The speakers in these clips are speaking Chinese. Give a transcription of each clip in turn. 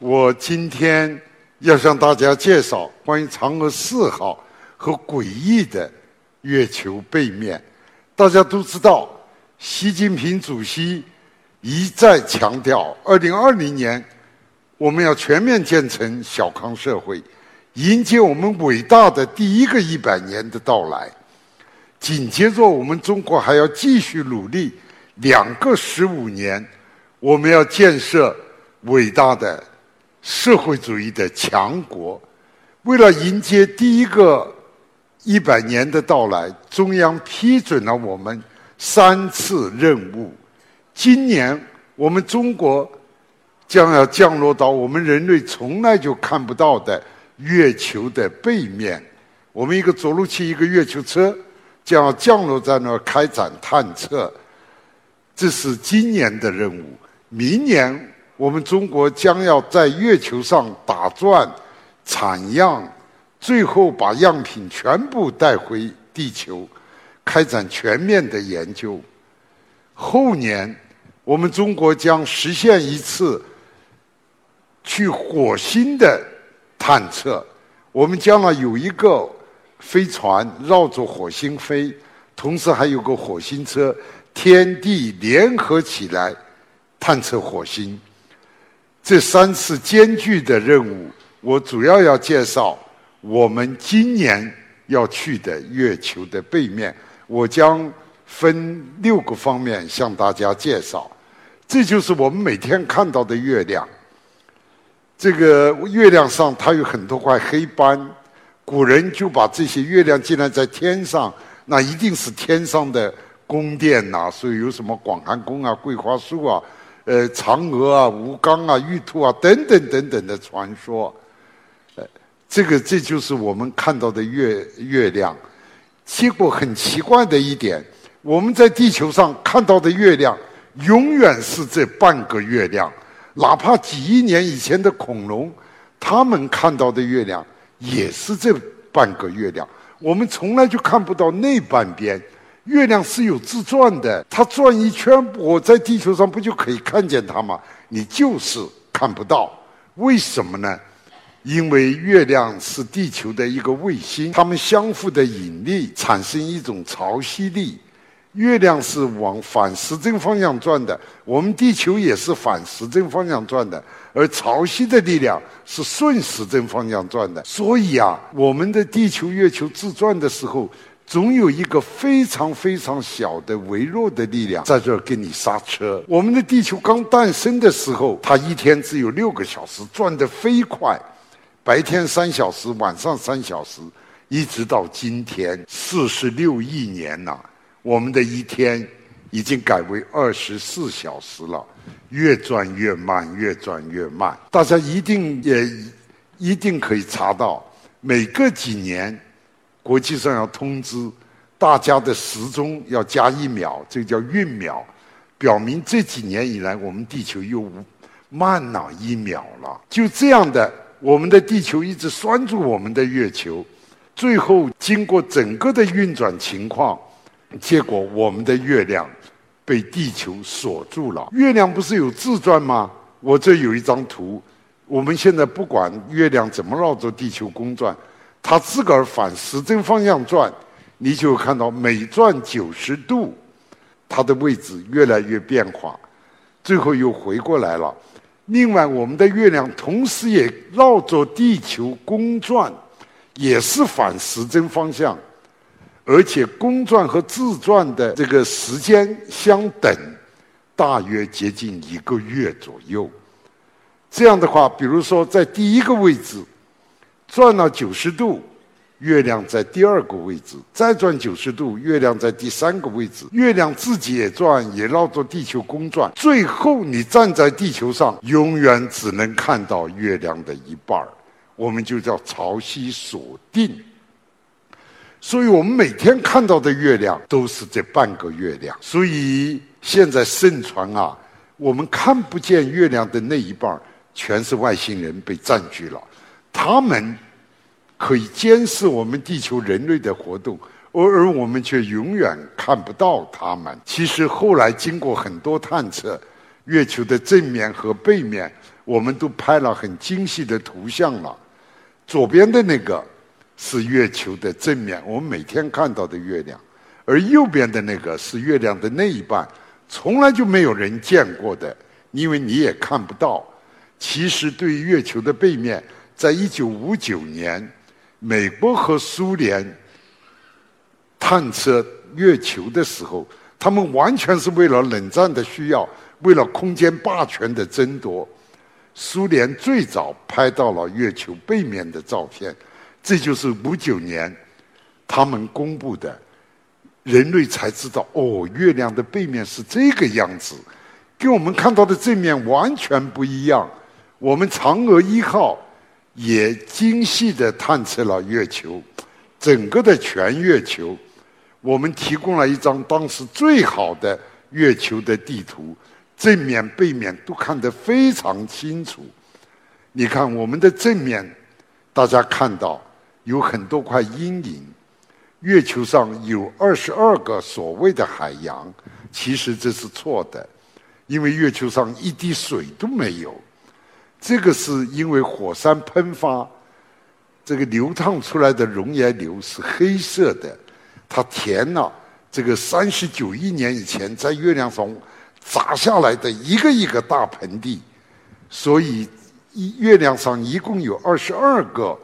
我今天要向大家介绍关于嫦娥四号和诡异的月球背面。大家都知道，习近平主席一再强调，二零二零年我们要全面建成小康社会，迎接我们伟大的第一个一百年的到来。紧接着，我们中国还要继续努力，两个十五年，我们要建设伟大的。社会主义的强国，为了迎接第一个一百年的到来，中央批准了我们三次任务。今年我们中国将要降落到我们人类从来就看不到的月球的背面。我们一个着陆器，一个月球车将要降落在那儿开展探测。这是今年的任务。明年。我们中国将要在月球上打转、采样，最后把样品全部带回地球，开展全面的研究。后年，我们中国将实现一次去火星的探测。我们将来有一个飞船绕着火星飞，同时还有个火星车，天地联合起来探测火星。这三次艰巨的任务，我主要要介绍我们今年要去的月球的背面。我将分六个方面向大家介绍。这就是我们每天看到的月亮。这个月亮上它有很多块黑斑，古人就把这些月亮既然在天上，那一定是天上的宫殿呐，所以有什么广寒宫啊、桂花树啊。呃，嫦娥啊，吴刚啊，玉兔啊，等等等等的传说，呃，这个这就是我们看到的月月亮。结果很奇怪的一点，我们在地球上看到的月亮，永远是这半个月亮。哪怕几亿年以前的恐龙，他们看到的月亮也是这半个月亮。我们从来就看不到那半边。月亮是有自转的，它转一圈，我在地球上不就可以看见它吗？你就是看不到，为什么呢？因为月亮是地球的一个卫星，它们相互的引力产生一种潮汐力。月亮是往反时针方向转的，我们地球也是反时针方向转的，而潮汐的力量是顺时针方向转的。所以啊，我们的地球、月球自转的时候。总有一个非常非常小的微弱的力量在这儿给你刹车。我们的地球刚诞生的时候，它一天只有六个小时，转得飞快，白天三小时，晚上三小时，一直到今天四十六亿年了，我们的一天已经改为二十四小时了，越转越慢，越转越慢。大家一定也一定可以查到，每隔几年。国际上要通知大家的时钟要加一秒，这叫运秒，表明这几年以来我们地球又慢了一秒了。就这样的，我们的地球一直拴住我们的月球，最后经过整个的运转情况，结果我们的月亮被地球锁住了。月亮不是有自转吗？我这有一张图，我们现在不管月亮怎么绕着地球公转。它自个儿反时针方向转，你就看到每转九十度，它的位置越来越变化，最后又回过来了。另外，我们的月亮同时也绕着地球公转，也是反时针方向，而且公转和自转的这个时间相等，大约接近一个月左右。这样的话，比如说在第一个位置。转了九十度，月亮在第二个位置，再转九十度，月亮在第三个位置。月亮自己也转，也绕着地球公转。最后，你站在地球上，永远只能看到月亮的一半儿，我们就叫潮汐锁定。所以我们每天看到的月亮都是这半个月亮。所以现在盛传啊，我们看不见月亮的那一半儿，全是外星人被占据了，他们。可以监视我们地球人类的活动，而而我们却永远看不到它们。其实后来经过很多探测，月球的正面和背面，我们都拍了很精细的图像了。左边的那个是月球的正面，我们每天看到的月亮；而右边的那个是月亮的那一半，从来就没有人见过的，因为你也看不到。其实对于月球的背面，在一九五九年。美国和苏联探测月球的时候，他们完全是为了冷战的需要，为了空间霸权的争夺。苏联最早拍到了月球背面的照片，这就是五九年他们公布的，人类才知道哦，月亮的背面是这个样子，跟我们看到的正面完全不一样。我们嫦娥一号。也精细的探测了月球，整个的全月球，我们提供了一张当时最好的月球的地图，正面背面都看得非常清楚。你看我们的正面，大家看到有很多块阴影，月球上有二十二个所谓的海洋，其实这是错的，因为月球上一滴水都没有。这个是因为火山喷发，这个流淌出来的熔岩流是黑色的，它填了这个三十九亿年以前在月亮上砸下来的一个一个大盆地，所以月亮上一共有二十二个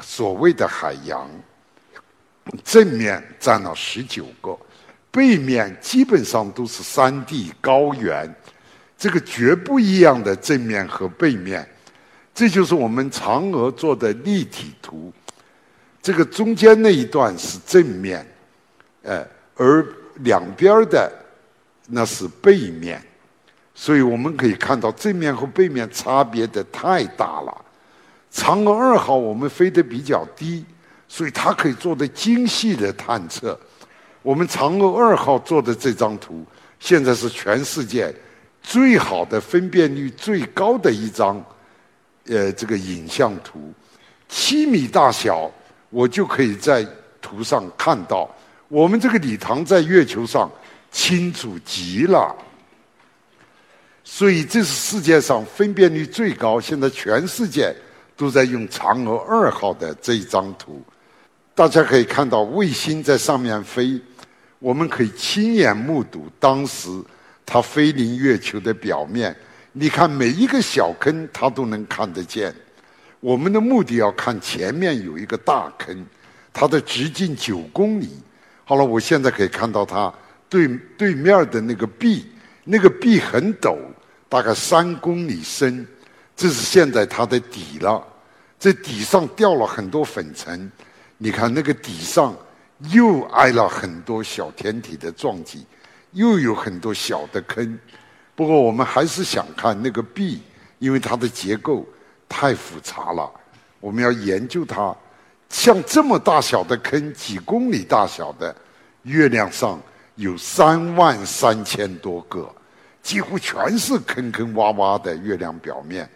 所谓的海洋，正面占了十九个，背面基本上都是山地高原。这个绝不一样的正面和背面，这就是我们嫦娥做的立体图。这个中间那一段是正面，呃，而两边的那是背面，所以我们可以看到正面和背面差别的太大了。嫦娥二号我们飞得比较低，所以它可以做的精细的探测。我们嫦娥二号做的这张图，现在是全世界。最好的分辨率最高的一张，呃，这个影像图，七米大小，我就可以在图上看到我们这个礼堂在月球上清楚极了。所以这是世界上分辨率最高，现在全世界都在用嫦娥二号的这一张图，大家可以看到卫星在上面飞，我们可以亲眼目睹当时。它飞临月球的表面，你看每一个小坑，它都能看得见。我们的目的要看前面有一个大坑，它的直径九公里。好了，我现在可以看到它对对面的那个壁，那个壁很陡，大概三公里深。这是现在它的底了，这底上掉了很多粉尘。你看那个底上又挨了很多小天体的撞击。又有很多小的坑，不过我们还是想看那个壁，因为它的结构太复杂了，我们要研究它。像这么大小的坑，几公里大小的，月亮上有三万三千多个，几乎全是坑坑洼洼的月亮表面。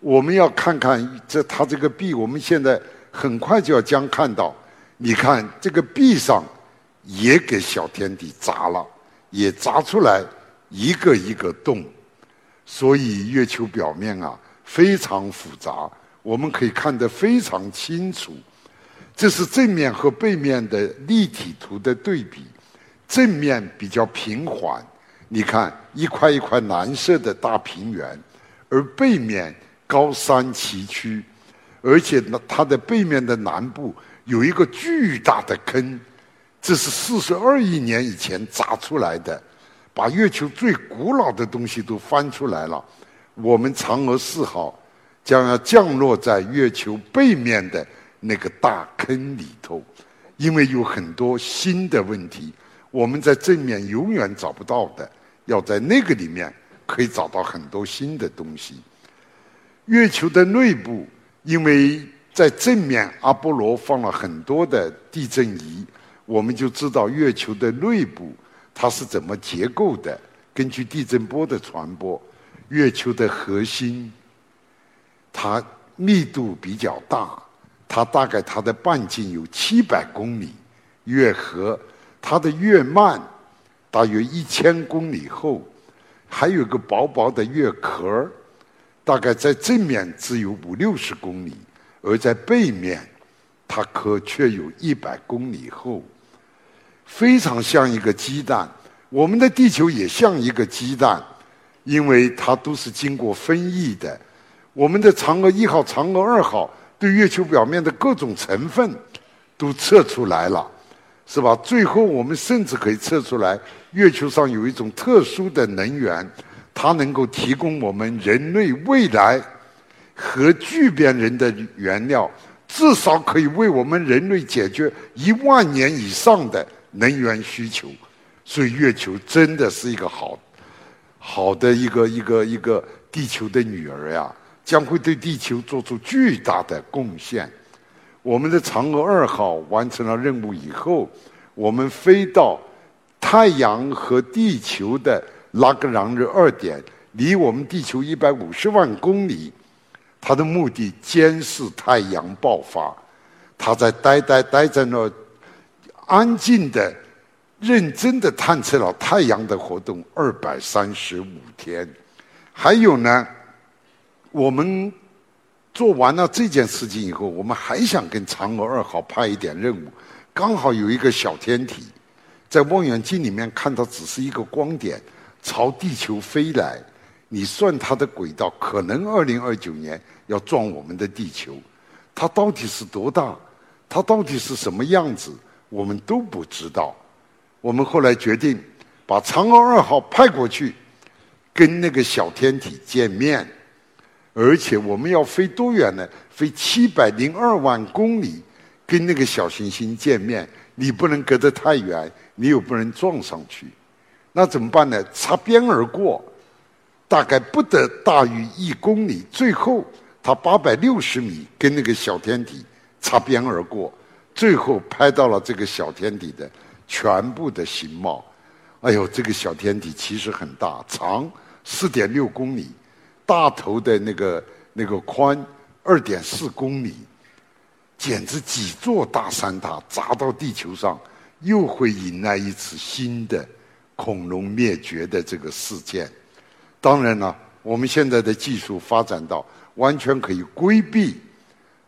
我们要看看这它这个壁，我们现在很快就要将看到。你看这个壁上也给小天地砸了。也砸出来一个一个洞，所以月球表面啊非常复杂，我们可以看得非常清楚。这是正面和背面的立体图的对比，正面比较平缓，你看一块一块蓝色的大平原，而背面高山崎岖，而且呢它的背面的南部有一个巨大的坑。这是四十二亿年以前砸出来的，把月球最古老的东西都翻出来了。我们嫦娥四号将要降落在月球背面的那个大坑里头，因为有很多新的问题，我们在正面永远找不到的，要在那个里面可以找到很多新的东西。月球的内部，因为在正面阿波罗放了很多的地震仪，我们就知道月球的内部它是怎么结构的。根据地震波的传播，月球的核心它密度比较大，它大概它的半径有七百公里，月核它的月幔大约一千公里厚，还有个薄薄的月壳。大概在正面只有五六十公里，而在背面，它壳却有一百公里厚，非常像一个鸡蛋。我们的地球也像一个鸡蛋，因为它都是经过分异的。我们的嫦娥一号、嫦娥二号对月球表面的各种成分都测出来了，是吧？最后我们甚至可以测出来，月球上有一种特殊的能源。它能够提供我们人类未来核聚变人的原料，至少可以为我们人类解决一万年以上的能源需求。所以，月球真的是一个好好的一个一个一个地球的女儿呀，将会对地球做出巨大的贡献。我们的嫦娥二号完成了任务以后，我们飞到太阳和地球的。拉格朗日二点离我们地球一百五十万公里，它的目的监视太阳爆发。它在待待待在那，安静的、认真的探测了太阳的活动二百三十五天。还有呢，我们做完了这件事情以后，我们还想跟嫦娥二号派一点任务。刚好有一个小天体，在望远镜里面看到只是一个光点。朝地球飞来，你算它的轨道，可能二零二九年要撞我们的地球。它到底是多大？它到底是什么样子？我们都不知道。我们后来决定把嫦娥二号派过去，跟那个小天体见面。而且我们要飞多远呢？飞七百零二万公里，跟那个小行星见面。你不能隔得太远，你又不能撞上去。那怎么办呢？擦边而过，大概不得大于一公里。最后，它八百六十米跟那个小天体擦边而过，最后拍到了这个小天体的全部的形貌。哎呦，这个小天体其实很大，长四点六公里，大头的那个那个宽二点四公里，简直几座大山塔砸到地球上，又会引来一次新的。恐龙灭绝的这个事件，当然了，我们现在的技术发展到完全可以规避，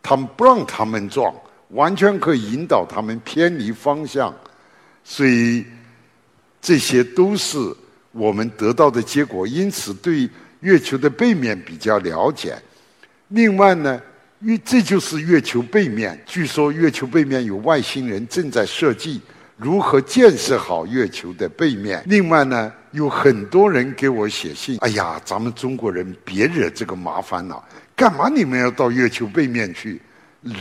他们不让他们撞，完全可以引导他们偏离方向，所以这些都是我们得到的结果。因此，对月球的背面比较了解。另外呢，月这就是月球背面，据说月球背面有外星人正在设计。如何建设好月球的背面？另外呢，有很多人给我写信。哎呀，咱们中国人别惹这个麻烦了，干嘛你们要到月球背面去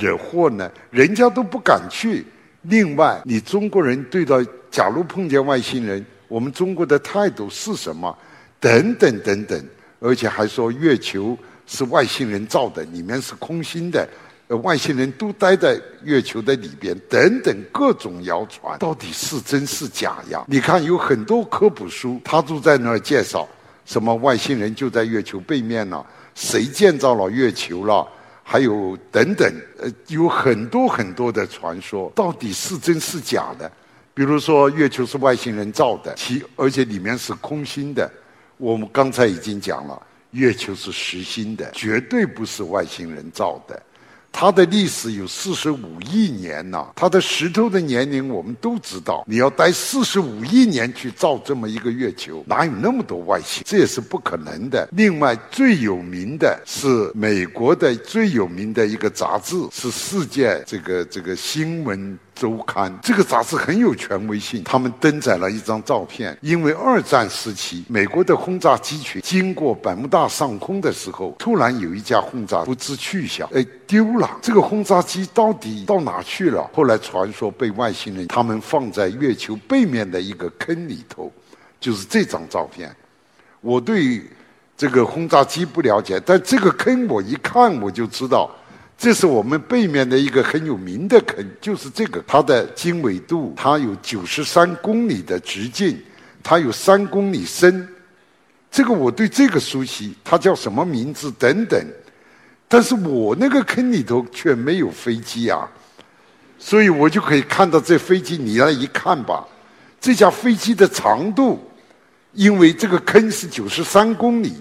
惹祸呢？人家都不敢去。另外，你中国人对到假如碰见外星人，我们中国的态度是什么？等等等等，而且还说月球是外星人造的，里面是空心的。呃，外星人都待在月球的里边，等等各种谣传，到底是真是假呀？你看，有很多科普书，他都在那儿介绍，什么外星人就在月球背面呢？谁建造了月球了？还有等等，呃，有很多很多的传说，到底是真是假的？比如说，月球是外星人造的，其而且里面是空心的。我们刚才已经讲了，月球是实心的，绝对不是外星人造的。它的历史有四十五亿年呐，它的石头的年龄我们都知道。你要待四十五亿年去造这么一个月球，哪有那么多外星？这也是不可能的。另外，最有名的是美国的最有名的一个杂志，是世界这个这个新闻周刊》，这个杂志很有权威性。他们登载了一张照片，因为二战时期美国的轰炸机群经过百慕大上空的时候，突然有一架轰炸不知去向，哎，丢了。这个轰炸机到底到哪去了？后来传说被外星人他们放在月球背面的一个坑里头，就是这张照片。我对这个轰炸机不了解，但这个坑我一看我就知道。这是我们背面的一个很有名的坑，就是这个，它的经纬度，它有九十三公里的直径，它有三公里深。这个我对这个熟悉，它叫什么名字等等。但是我那个坑里头却没有飞机啊，所以我就可以看到这飞机。你来一看吧，这架飞机的长度，因为这个坑是九十三公里，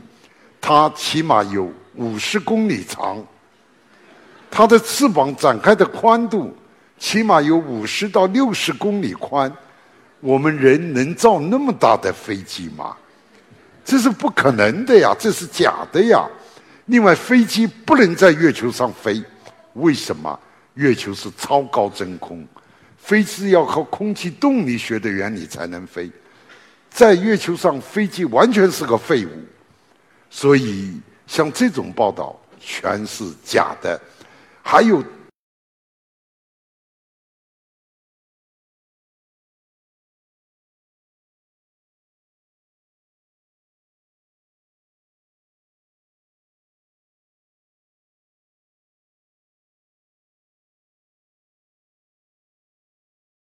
它起码有五十公里长。它的翅膀展开的宽度，起码有五十到六十公里宽。我们人能造那么大的飞机吗？这是不可能的呀，这是假的呀。另外，飞机不能在月球上飞，为什么？月球是超高真空，飞机要靠空气动力学的原理才能飞。在月球上，飞机完全是个废物。所以，像这种报道全是假的。还有